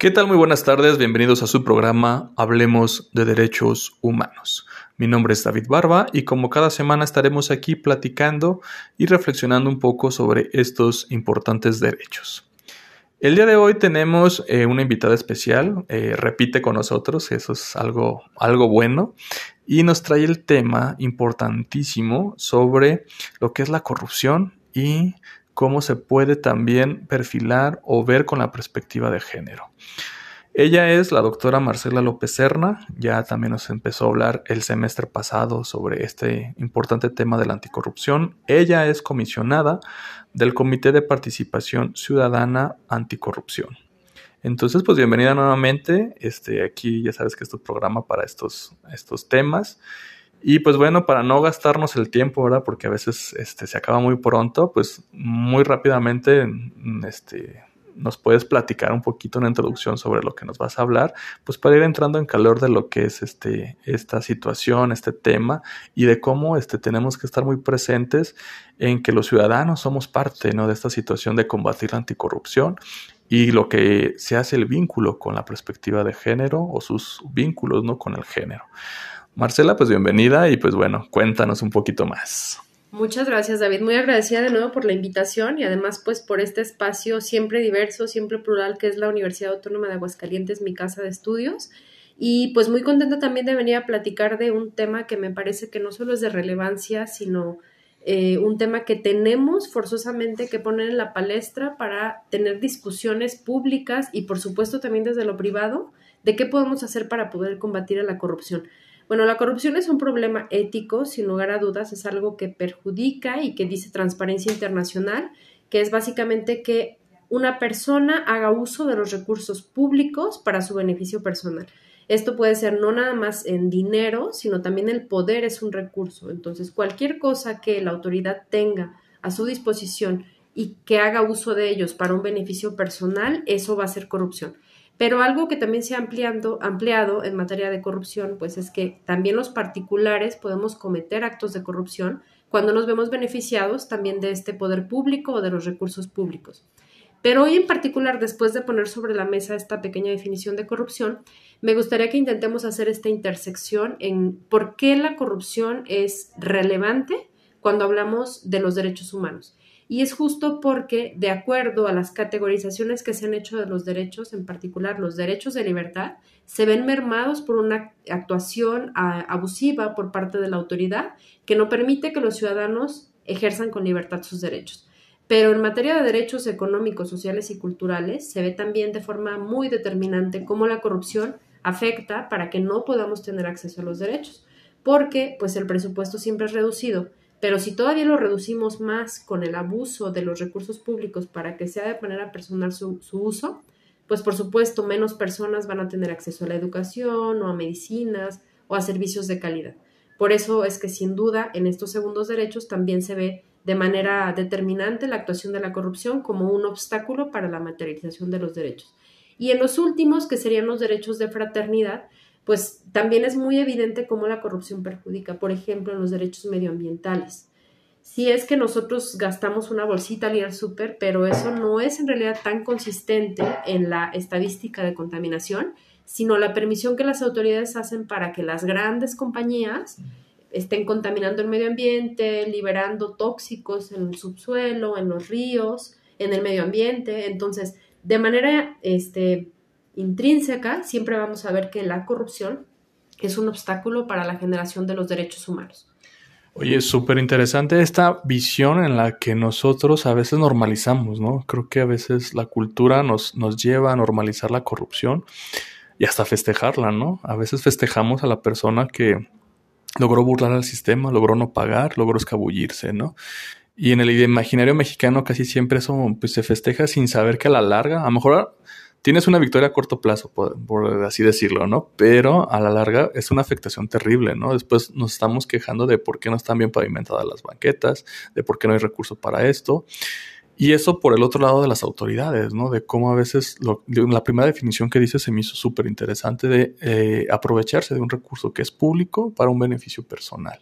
¿Qué tal? Muy buenas tardes, bienvenidos a su programa Hablemos de Derechos Humanos. Mi nombre es David Barba y como cada semana estaremos aquí platicando y reflexionando un poco sobre estos importantes derechos. El día de hoy tenemos eh, una invitada especial, eh, repite con nosotros, eso es algo, algo bueno, y nos trae el tema importantísimo sobre lo que es la corrupción y cómo se puede también perfilar o ver con la perspectiva de género. Ella es la doctora Marcela López Serna, ya también nos empezó a hablar el semestre pasado sobre este importante tema de la anticorrupción. Ella es comisionada del Comité de Participación Ciudadana Anticorrupción. Entonces, pues bienvenida nuevamente. Este, aquí ya sabes que es tu programa para estos, estos temas. Y pues bueno, para no gastarnos el tiempo, ¿verdad? Porque a veces este, se acaba muy pronto, pues muy rápidamente mm, este, nos puedes platicar un poquito una introducción sobre lo que nos vas a hablar, pues para ir entrando en calor de lo que es este, esta situación, este tema y de cómo este, tenemos que estar muy presentes en que los ciudadanos somos parte ¿no? de esta situación de combatir la anticorrupción y lo que se hace el vínculo con la perspectiva de género o sus vínculos ¿no? con el género. Marcela, pues bienvenida y pues bueno, cuéntanos un poquito más. Muchas gracias, David. Muy agradecida de nuevo por la invitación y además pues por este espacio siempre diverso, siempre plural que es la Universidad Autónoma de Aguascalientes, mi casa de estudios. Y pues muy contenta también de venir a platicar de un tema que me parece que no solo es de relevancia, sino eh, un tema que tenemos forzosamente que poner en la palestra para tener discusiones públicas y por supuesto también desde lo privado de qué podemos hacer para poder combatir a la corrupción. Bueno, la corrupción es un problema ético, sin lugar a dudas, es algo que perjudica y que dice Transparencia Internacional, que es básicamente que una persona haga uso de los recursos públicos para su beneficio personal. Esto puede ser no nada más en dinero, sino también el poder es un recurso. Entonces, cualquier cosa que la autoridad tenga a su disposición y que haga uso de ellos para un beneficio personal, eso va a ser corrupción. Pero algo que también se ha ampliado en materia de corrupción, pues es que también los particulares podemos cometer actos de corrupción cuando nos vemos beneficiados también de este poder público o de los recursos públicos. Pero hoy en particular, después de poner sobre la mesa esta pequeña definición de corrupción, me gustaría que intentemos hacer esta intersección en por qué la corrupción es relevante cuando hablamos de los derechos humanos. Y es justo porque, de acuerdo a las categorizaciones que se han hecho de los derechos, en particular los derechos de libertad, se ven mermados por una actuación abusiva por parte de la autoridad que no permite que los ciudadanos ejerzan con libertad sus derechos. Pero en materia de derechos económicos, sociales y culturales, se ve también de forma muy determinante cómo la corrupción afecta para que no podamos tener acceso a los derechos, porque pues el presupuesto siempre es reducido pero si todavía lo reducimos más con el abuso de los recursos públicos para que sea de manera personal su, uso, pues por supuesto menos personas van a tener acceso a la educación o a medicinas o a servicios de calidad. Por eso es que sin duda en estos segundos derechos también se ve de manera determinante la actuación de la corrupción como un obstáculo para la materialización de los derechos. Y en los últimos, que serían los derechos de fraternidad, pues también es muy evidente cómo la corrupción perjudica, por ejemplo, en los derechos medioambientales. Si es que nosotros gastamos una bolsita al ir al súper, pero eso no es en realidad tan consistente en la estadística de contaminación, sino la permisión que las autoridades hacen para que las grandes compañías estén contaminando el medio ambiente, liberando tóxicos en el subsuelo, en los ríos, en el medio ambiente. Entonces, de manera este, intrínseca, siempre vamos a ver que la corrupción es un obstáculo para la generación de los derechos humanos. Oye, es súper interesante esta visión en la que nosotros a veces normalizamos, ¿no? Creo que a veces la cultura nos, nos lleva a normalizar la corrupción y hasta festejarla, ¿no? A veces festejamos a la persona que logró burlar al sistema, logró no pagar, logró escabullirse, ¿no? Y en el imaginario mexicano casi siempre eso pues, se festeja sin saber que a la larga, a lo mejor tienes una victoria a corto plazo, por, así decirlo, ¿no? Pero a la larga es una afectación terrible, ¿no? Después nos estamos quejando de por qué no están bien pavimentadas las banquetas, de por qué no hay recursos para esto. Y eso por el otro lado de las autoridades, ¿no? De cómo a veces, la primera definición que dice se me hizo súper interesante de eh, aprovecharse de un recurso que es público para un beneficio personal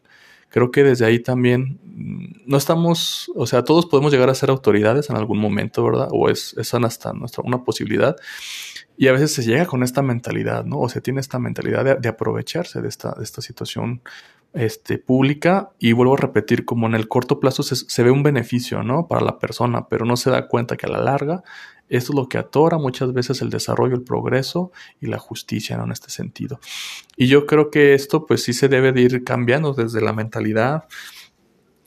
creo que desde ahí también mm, no estamos, o sea, todos podemos llegar a ser autoridades en algún momento, ¿verdad? O es, es hasta nuestra, una posibilidad. Y a veces se llega con esta mentalidad, ¿no? O se tiene esta mentalidad de, aprovecharse de esta, de esta situación este, pública y vuelvo a repetir, como en el corto plazo se, ve un beneficio, ¿no? Para la persona, pero no se da cuenta que a la larga esto es lo que atora muchas veces el desarrollo, el progreso y la justicia, ¿no? En este sentido. Y yo creo que esto pues sí se debe de ir cambiando desde la mentalidad,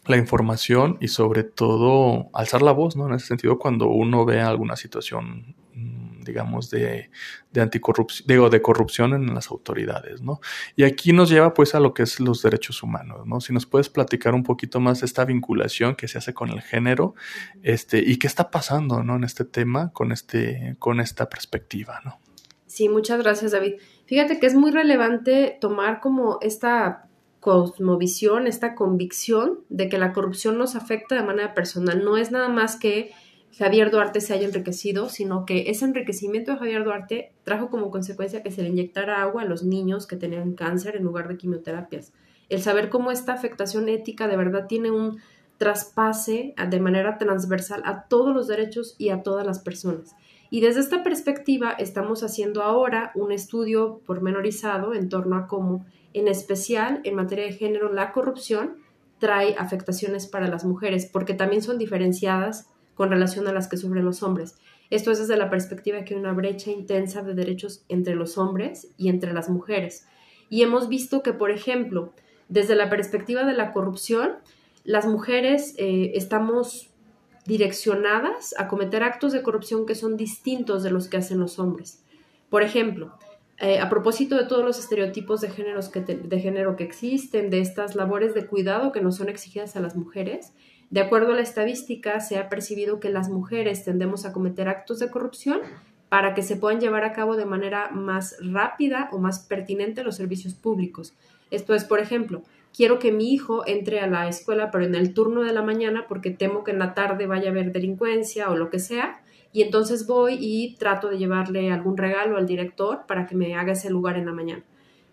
la información y sobre todo alzar la voz, ¿no? En ese sentido, cuando uno ve alguna situación digamos, de, de anticorrupción, digo, de corrupción en las autoridades, ¿no? Y aquí nos lleva pues a lo que es los derechos humanos, ¿no? Si nos puedes platicar un poquito más de esta vinculación que se hace con el género, este, y qué está pasando, ¿no? En este tema, con este, con esta perspectiva, ¿no? Sí, muchas gracias, David. Fíjate que es muy relevante tomar como esta cosmovisión, esta convicción de que la corrupción nos afecta de manera personal. No es nada más que Javier Duarte se haya enriquecido, sino que ese enriquecimiento de Javier Duarte trajo como consecuencia que se le inyectara agua a los niños que tenían cáncer en lugar de quimioterapias. El saber cómo esta afectación ética de verdad tiene un traspase de manera transversal a todos los derechos y a todas las personas. Y desde esta perspectiva estamos haciendo ahora un estudio pormenorizado en torno a cómo, en especial en materia de género, la corrupción trae afectaciones para las mujeres, porque también son diferenciadas con relación a las que sufren los hombres. Esto es desde la perspectiva de que hay una brecha intensa de derechos entre los hombres y entre las mujeres. Y hemos visto que, por ejemplo, desde la perspectiva de la corrupción, las mujeres eh, estamos direccionadas a cometer actos de corrupción que son distintos de los que hacen los hombres. Por ejemplo, eh, a propósito de todos los estereotipos de, géneros que de género que existen, de estas labores de cuidado que no son exigidas a las mujeres, de acuerdo a la estadística, se ha percibido que las mujeres tendemos a cometer actos de corrupción para que se puedan llevar a cabo de manera más rápida o más pertinente los servicios públicos. Esto es, por ejemplo, quiero que mi hijo entre a la escuela, pero en el turno de la mañana, porque temo que en la tarde vaya a haber delincuencia o lo que sea, y entonces voy y trato de llevarle algún regalo al director para que me haga ese lugar en la mañana.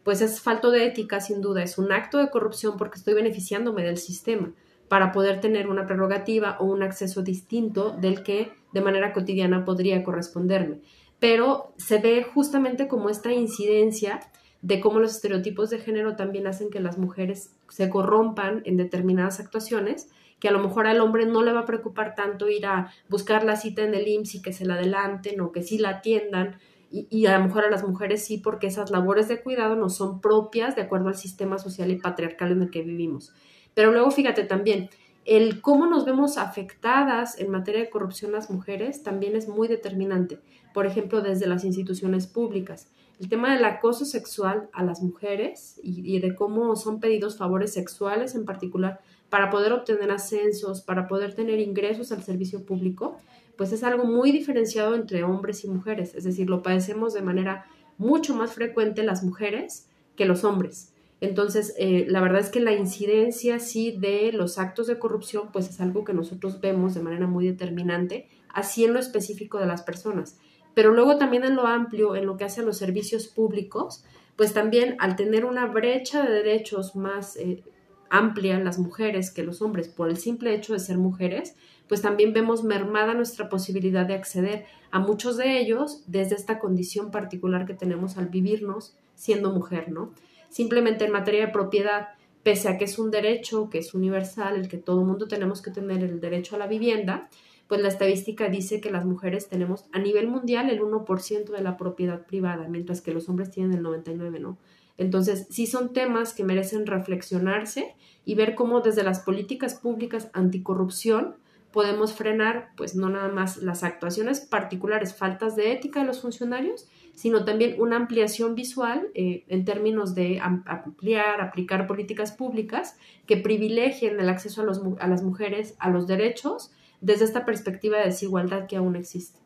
Pues es falto de ética, sin duda, es un acto de corrupción porque estoy beneficiándome del sistema para poder tener una prerrogativa o un acceso distinto del que de manera cotidiana podría corresponderme. Pero se ve justamente como esta incidencia de cómo los estereotipos de género también hacen que las mujeres se corrompan en determinadas actuaciones, que a lo mejor al hombre no le va a preocupar tanto ir a buscar la cita en el IMSS y que se la adelanten o que sí la atiendan, y, y, a lo mejor a las mujeres sí, porque esas labores de cuidado no son propias de acuerdo al sistema social y patriarcal en el que vivimos. Pero luego fíjate también, el cómo nos vemos afectadas en materia de corrupción las mujeres también es muy determinante. Por ejemplo, desde las instituciones públicas. El tema del acoso sexual a las mujeres y, de cómo son pedidos favores sexuales en particular para poder obtener ascensos, para poder tener ingresos al servicio público, pues es algo muy diferenciado entre hombres y mujeres. Es decir, lo padecemos de manera mucho más frecuente las mujeres que los hombres. Entonces, eh, la verdad es que la incidencia sí de los actos de corrupción, pues es algo que nosotros vemos de manera muy determinante, así en lo específico de las personas. Pero luego también en lo amplio, en lo que hace a los servicios públicos, pues también al tener una brecha de derechos más eh, amplia las mujeres que los hombres por el simple hecho de ser mujeres, pues también vemos mermada nuestra posibilidad de acceder a muchos de ellos desde esta condición particular que tenemos al vivirnos siendo mujer, ¿no? Simplemente en materia de propiedad, pese a que es un derecho que es universal, el que todo el mundo tenemos que tener el derecho a la vivienda, pues la estadística dice que las mujeres tenemos a nivel mundial el 1% de la propiedad privada, mientras que los hombres tienen el 99%, ¿no? Entonces, sí son temas que merecen reflexionarse y ver cómo desde las políticas públicas anticorrupción podemos frenar, pues no nada más las actuaciones particulares, faltas de ética de los funcionarios, sino también una ampliación visual eh, en términos de ampliar, aplicar políticas públicas que privilegien el acceso a, los, a las mujeres a los derechos desde esta perspectiva de desigualdad que aún existe.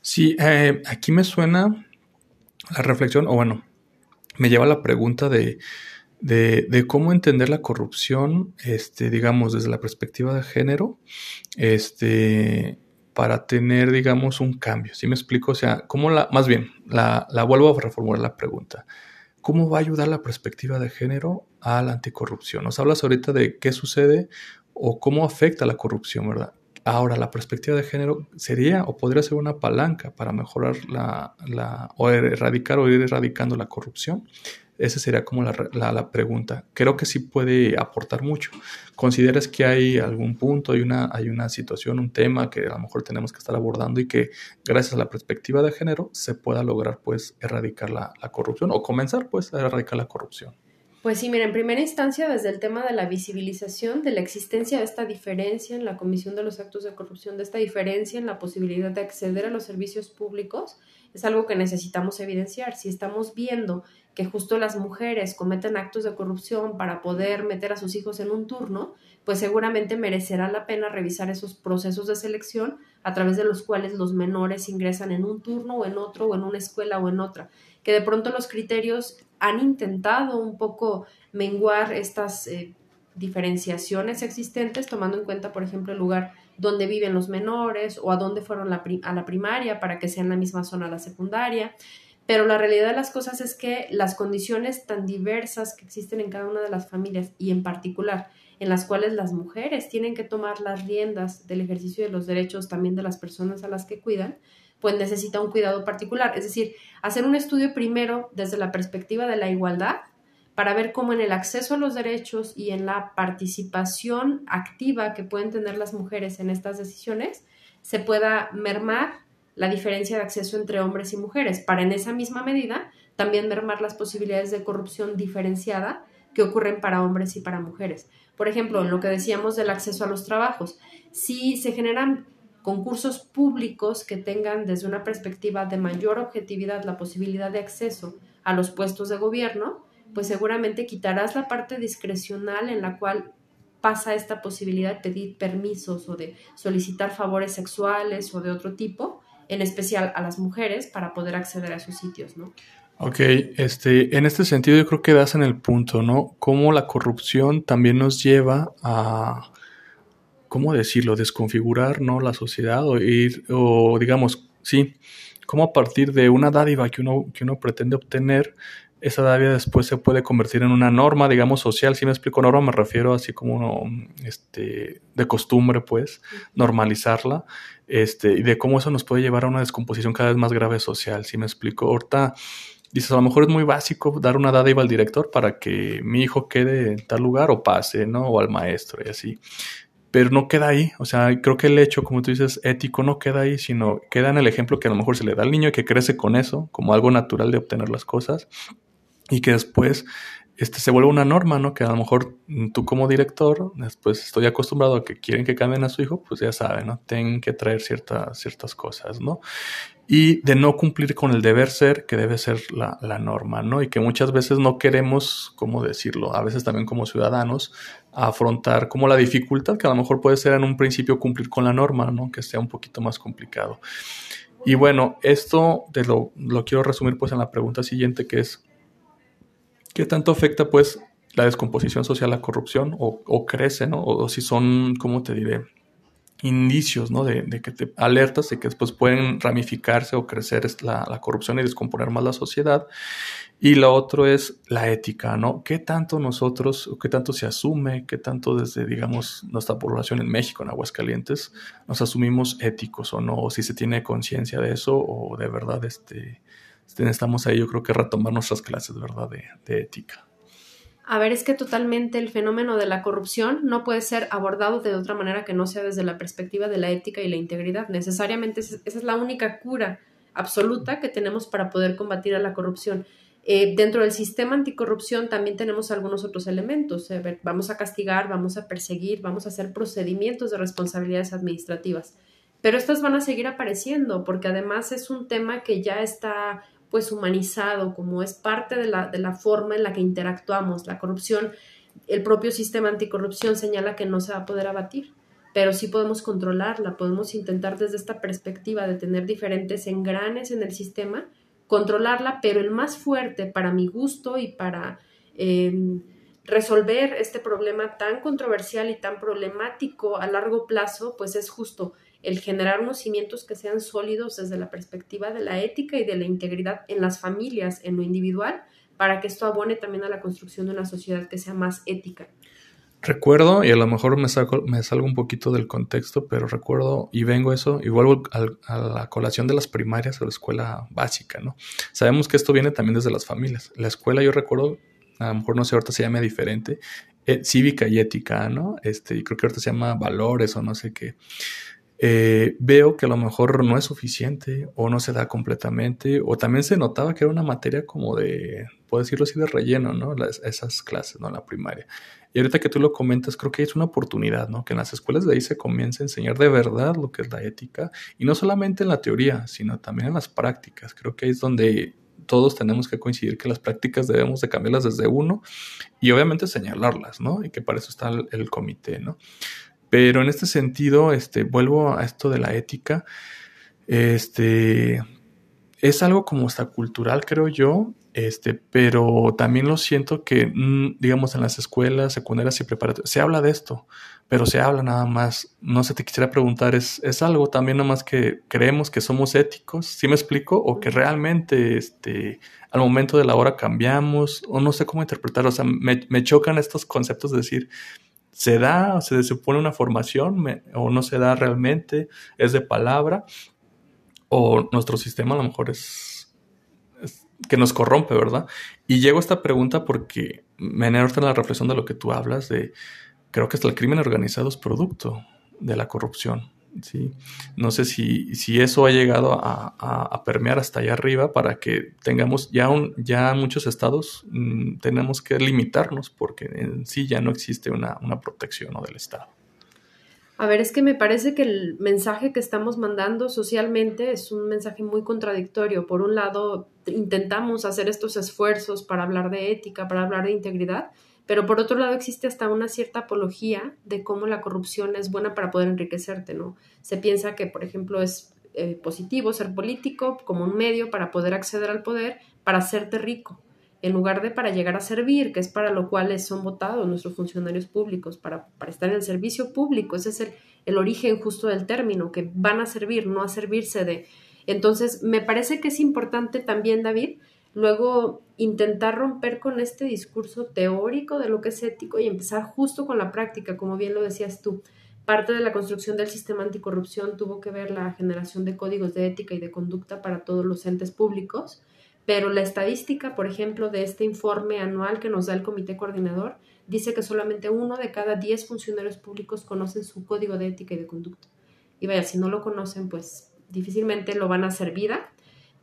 Sí, eh, aquí me suena la reflexión, o bueno, me lleva a la pregunta de, de, cómo entender la corrupción, este, digamos, desde la perspectiva de género, este, para tener, digamos, un cambio. ¿Sí me explico? O sea, ¿cómo la, más bien, la, la vuelvo a reformular la pregunta. ¿Cómo va a ayudar la perspectiva de género a la anticorrupción? Nos hablas ahorita de qué sucede o cómo afecta la corrupción, ¿verdad? Ahora, la perspectiva de género sería o podría ser una palanca para mejorar la, la o erradicar o ir erradicando la corrupción. Esa sería como la, pregunta. Creo que sí puede aportar mucho. ¿Consideras que hay algún punto, hay una, hay una situación, un tema que a lo mejor tenemos que estar abordando y que gracias a la perspectiva de género se pueda lograr pues erradicar la, la corrupción o comenzar pues a erradicar la corrupción? Pues sí, mira, en primera instancia, desde el tema de la visibilización de la existencia de esta diferencia en la comisión de los actos de corrupción, de esta diferencia en la posibilidad de acceder a los servicios públicos, es algo que necesitamos evidenciar. Si estamos viendo que justo las mujeres cometen actos de corrupción para poder meter a sus hijos en un turno, pues seguramente merecerá la pena revisar esos procesos de selección a través de los cuales los menores ingresan en un turno o en otro o en una escuela o en otra, que de pronto los criterios han intentado un poco menguar estas eh, diferenciaciones existentes, tomando en cuenta, por ejemplo, el lugar donde viven los menores o a dónde fueron a la primaria para que sea en la misma zona la secundaria pero la realidad de las cosas es que las condiciones tan diversas que existen en cada una de las familias y en particular en las cuales las mujeres tienen que tomar las riendas del ejercicio de los derechos también de las personas a las que cuidan, pues necesita un cuidado particular. Es decir, hacer un estudio primero desde la perspectiva de la igualdad para ver cómo en el acceso a los derechos y en la participación activa que pueden tener las mujeres en estas decisiones se pueda mermar la diferencia de acceso entre hombres y mujeres, para en esa misma medida también mermar las posibilidades de corrupción diferenciada que ocurren para hombres y para mujeres. Por ejemplo, en lo que decíamos del acceso a los trabajos, si se generan concursos públicos que tengan desde una perspectiva de mayor objetividad la posibilidad de acceso a los puestos de gobierno, pues seguramente quitarás la parte discrecional en la cual pasa esta posibilidad de pedir permisos o de solicitar favores sexuales o de otro tipo en especial a las mujeres, para poder acceder a esos sitios, ¿no? Ok, este, en este sentido yo creo que das en el punto, ¿no? Cómo la corrupción también nos lleva a, ¿cómo decirlo? Desconfigurar, ¿no? La sociedad o ir, o digamos, sí, cómo a partir de una dádiva que uno, que uno pretende obtener, esa dádiva después se puede convertir en una norma, digamos, social. Si me explico norma, me refiero así como este, de costumbre, pues, normalizarla, este, y de cómo eso nos puede llevar a una descomposición cada vez más grave social. Si me explico, ahorita dices, a lo mejor es muy básico dar una dádiva al director para que mi hijo quede en tal lugar o pase, ¿no? O al maestro y así. Pero no queda ahí, o sea, creo que el hecho, como tú dices, ético no queda ahí, sino queda en el ejemplo que a lo mejor se le da al niño y que crece con eso, como algo natural de obtener las cosas y que después este, se vuelve una norma, ¿no? Que a lo mejor tú como director, después estoy acostumbrado a que quieren que cambien a su hijo, pues ya saben, ¿no? Tienen que traer ciertas, ciertas cosas, ¿no? Y de no cumplir con el deber ser, que debe ser la, la norma, ¿no? Y que muchas veces no queremos, ¿cómo decirlo? A veces también como ciudadanos, afrontar como la dificultad que a lo mejor puede ser en un principio cumplir con la norma, ¿no? Que sea un poquito más complicado. Y bueno, esto te lo, lo quiero resumir pues en la pregunta siguiente, que es, ¿Qué tanto afecta, pues, la descomposición social, la corrupción, o, crece, ¿no? O, si son, ¿cómo te diré? Indicios, ¿no? De, que te alertas de que después pueden ramificarse o crecer la, la, corrupción y descomponer más la sociedad. Y lo otro es la ética, ¿no? ¿Qué tanto nosotros, qué tanto se asume, qué tanto desde, digamos, nuestra población en México, en Aguascalientes, nos asumimos éticos o no? O si se tiene conciencia de eso o de verdad, este estamos ahí, yo creo que retomar nuestras clases, ¿verdad?, de, ética. A ver, es que totalmente el fenómeno de la corrupción no puede ser abordado de otra manera que no sea desde la perspectiva de la ética y la integridad. Necesariamente esa es la única cura absoluta que tenemos para poder combatir a la corrupción. Eh, dentro del sistema anticorrupción también tenemos algunos otros elementos. vamos a castigar, vamos a perseguir, vamos a hacer procedimientos de responsabilidades administrativas. Pero estas van a seguir apareciendo porque además es un tema que ya está pues humanizado, como es parte de la, de la forma en la que interactuamos. La corrupción, el propio sistema anticorrupción señala que no se va a poder abatir, pero sí podemos controlarla, podemos intentar desde esta perspectiva de tener diferentes engranes en el sistema, controlarla, pero el más fuerte para mi gusto y para em, resolver este problema tan controversial y tan problemático a largo plazo, pues es justo el generar unos cimientos que sean sólidos desde la perspectiva de la ética y de la integridad en las familias, en lo individual, para que esto abone también a la construcción de una sociedad que sea más ética. Recuerdo, y a lo mejor me, saco, me salgo un poquito del contexto, pero recuerdo y vengo eso y vuelvo a la colación de las primarias o la escuela básica, ¿no? Sabemos que esto viene también desde las familias. La escuela, yo recuerdo, a lo mejor no sé, ahorita se llama diferente, eh, cívica y ética, ¿no? Este, y creo que ahorita se llama valores o no sé qué. Eh, veo que a lo mejor no es suficiente o no se da completamente, o también se notaba que era una materia como de, puedo decirlo así, de relleno, ¿no? esas clases, ¿no? La primaria. Y ahorita que tú lo comentas, creo que es una oportunidad, ¿no? Que en las escuelas de ahí se comience a enseñar de verdad lo que es la ética, y no solamente en la teoría, sino también en las prácticas. Creo que es donde todos tenemos que coincidir que las prácticas debemos de cambiarlas desde uno y obviamente señalarlas, ¿no? Y que para eso está el, el comité, ¿no? Pero en este sentido, este, vuelvo a esto de la ética. Este es algo como hasta cultural, creo yo. Este, pero también lo siento que, mm, digamos, en las escuelas secundarias y preparatorias se habla de esto, pero se habla nada más. No sé, te quisiera preguntar, ¿es, es algo también nada más que creemos que somos éticos? ¿Sí me explico? ¿O que realmente este, al momento de la hora cambiamos? O no sé cómo interpretarlo. O sea, me, me chocan estos conceptos de decir, se da, o se supone una formación o no se da realmente, es de palabra, o nuestro sistema a lo mejor es, que nos corrompe, ¿verdad? Y llego a esta pregunta porque me en la reflexión de lo que tú hablas, de creo que hasta el crimen organizado es producto de la corrupción. ¿Sí? No sé si, si eso ha llegado a, permear hasta allá arriba para que tengamos ya, un, ya muchos estados mm, tenemos que limitarnos porque en sí ya no existe una, una protección del Estado. A ver, es que me parece que el mensaje que estamos mandando socialmente es un mensaje muy contradictorio. Por un lado, intentamos hacer estos esfuerzos para hablar de ética, para hablar de integridad, pero por otro lado existe hasta una cierta apología de cómo la corrupción es buena para poder enriquecerte, ¿no? Se piensa que, por ejemplo, es eh, positivo ser político como un medio para poder acceder al poder, para hacerte rico, en lugar de para llegar a servir, que es para lo cual son votados nuestros funcionarios públicos, para, para estar en el servicio público. Ese es el, el origen justo del término, que van a servir, no a servirse de... Entonces, me parece que es importante también, David, luego intentar romper con este discurso teórico de lo que es ético y empezar justo con la práctica, como bien lo decías tú. Parte de la construcción del sistema anticorrupción tuvo que ver la generación de códigos de ética y de conducta para todos los entes públicos, pero la estadística, por ejemplo, de este informe anual que nos da el comité coordinador, dice que solamente uno de cada diez funcionarios públicos conocen su código de ética y de conducta. Y vaya, si no lo conocen, pues difícilmente lo van a hacer vida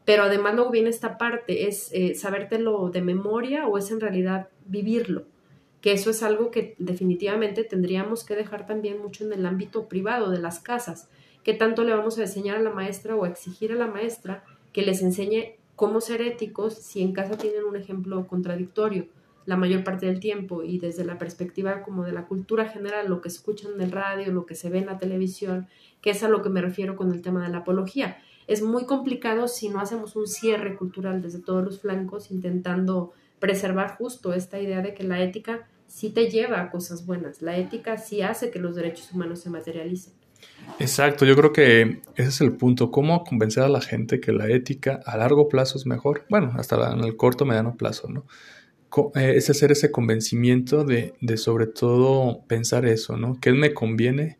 pero además luego viene esta parte, es eh, sabértelo de memoria o es en realidad vivirlo, que eso es algo que definitivamente tendríamos que dejar también mucho en el ámbito privado de las casas, que tanto le vamos a enseñar a la maestra o a exigir a la maestra que les enseñe cómo ser éticos si en casa tienen un ejemplo contradictorio la mayor parte del tiempo y desde la perspectiva como de la cultura general, lo que escuchan en el radio, lo que se ve en la televisión, que es a lo que me refiero con el tema de la apología es muy complicado si no hacemos un cierre cultural desde todos los flancos, intentando preservar justo esta idea de que la ética sí te lleva a cosas buenas, la ética sí hace que los derechos humanos se materialicen. Exacto, yo creo que ese es el punto, cómo convencer a la gente que la ética a largo plazo es mejor, bueno, hasta en el corto, mediano plazo, ¿no? Eh, es hacer ese convencimiento de, de, sobre todo pensar eso, ¿no? ¿Qué me conviene?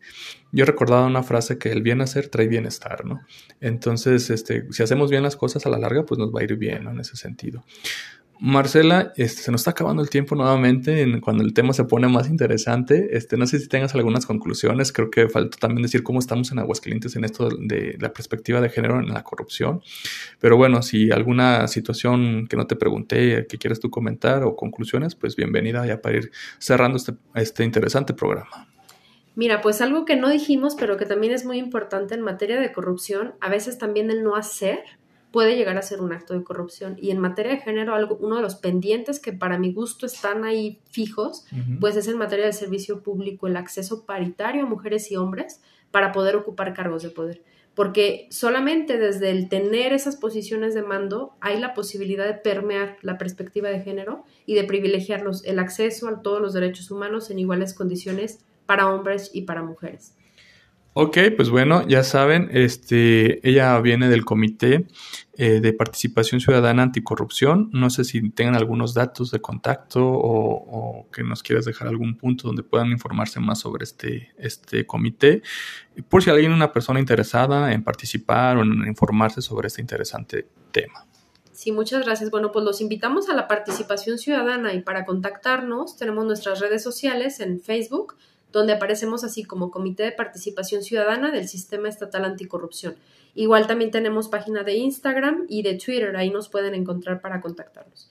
Yo recordaba una frase que el bien hacer trae bienestar, ¿no? Entonces, este, si hacemos bien las cosas a la larga, pues nos va a ir bien. En ese sentido. Marcela, este, se nos está acabando el tiempo nuevamente en, cuando el tema se pone más interesante. Este, no sé si tengas algunas conclusiones. Creo que falta también decir cómo estamos en Aguascalientes en esto de, la perspectiva de género en la corrupción. Pero bueno, si alguna situación que no te pregunté, que quieres tú comentar o conclusiones, pues bienvenida ya para ir cerrando este, este interesante programa. Mira, pues algo que no dijimos, pero que también es muy importante en materia de corrupción, a veces también el no hacer puede llegar a ser un acto de corrupción. Y en materia de género, algo, uno de los pendientes que para mi gusto están ahí fijos, pues es en materia de servicio público el acceso paritario a mujeres y hombres para poder ocupar cargos de poder. Porque solamente desde el tener esas posiciones de mando hay la posibilidad de permear la perspectiva de género y de privilegiar el acceso a todos los derechos humanos en iguales condiciones para hombres y para mujeres. Ok, pues bueno, ya saben, este, ella viene del Comité eh, de Participación Ciudadana Anticorrupción. No sé si tengan algunos datos de contacto o, que nos quieras dejar algún punto donde puedan informarse más sobre este, este comité, por si alguien, una persona interesada en participar o en informarse sobre este interesante tema. Sí, muchas gracias. Bueno, pues los invitamos a la participación ciudadana y para contactarnos tenemos nuestras redes sociales en Facebook donde aparecemos así como Comité de Participación Ciudadana del Sistema Estatal Anticorrupción. Igual también tenemos página de Instagram y de Twitter, ahí nos pueden encontrar para contactarnos.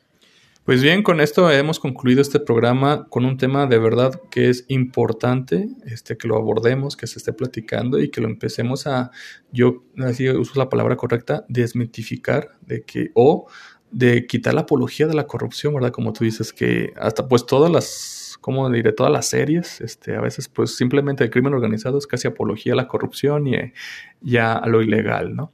Pues bien, con esto hemos concluido este programa con un tema de verdad que es importante, este, que lo abordemos, que se esté platicando y que lo empecemos a, yo así uso la palabra correcta, desmitificar de que, o de quitar la apología de la corrupción, ¿verdad? Como tú dices, que hasta pues todas las como diré, todas las series, este, a veces pues simplemente el crimen organizado es casi apología a la corrupción y, ya a lo ilegal, ¿no?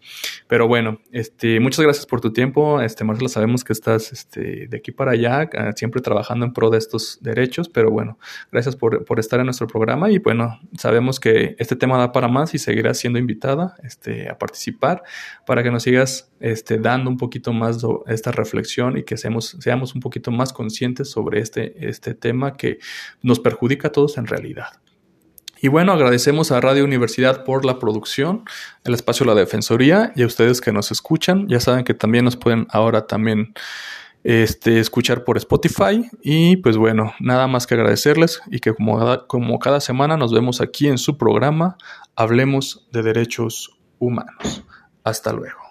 Pero bueno, este, muchas gracias por tu tiempo, este, Marcela, sabemos que estás este, de aquí para allá, ah, siempre trabajando en pro de estos derechos, pero bueno, gracias por, por, estar en nuestro programa y bueno, sabemos que este tema da para más y seguirás siendo invitada este, a participar para que nos sigas este, dando un poquito más esta reflexión y que seamos, seamos un poquito más conscientes sobre este, este tema nos perjudica a todos en realidad. Y bueno, agradecemos a Radio Universidad por la producción, el espacio de la Defensoría y a ustedes que nos escuchan. Ya saben que también nos pueden ahora también este, escuchar por Spotify. Y pues bueno, nada más que agradecerles y que como, como cada semana nos vemos aquí en su programa, Hablemos de Derechos Humanos. Hasta luego.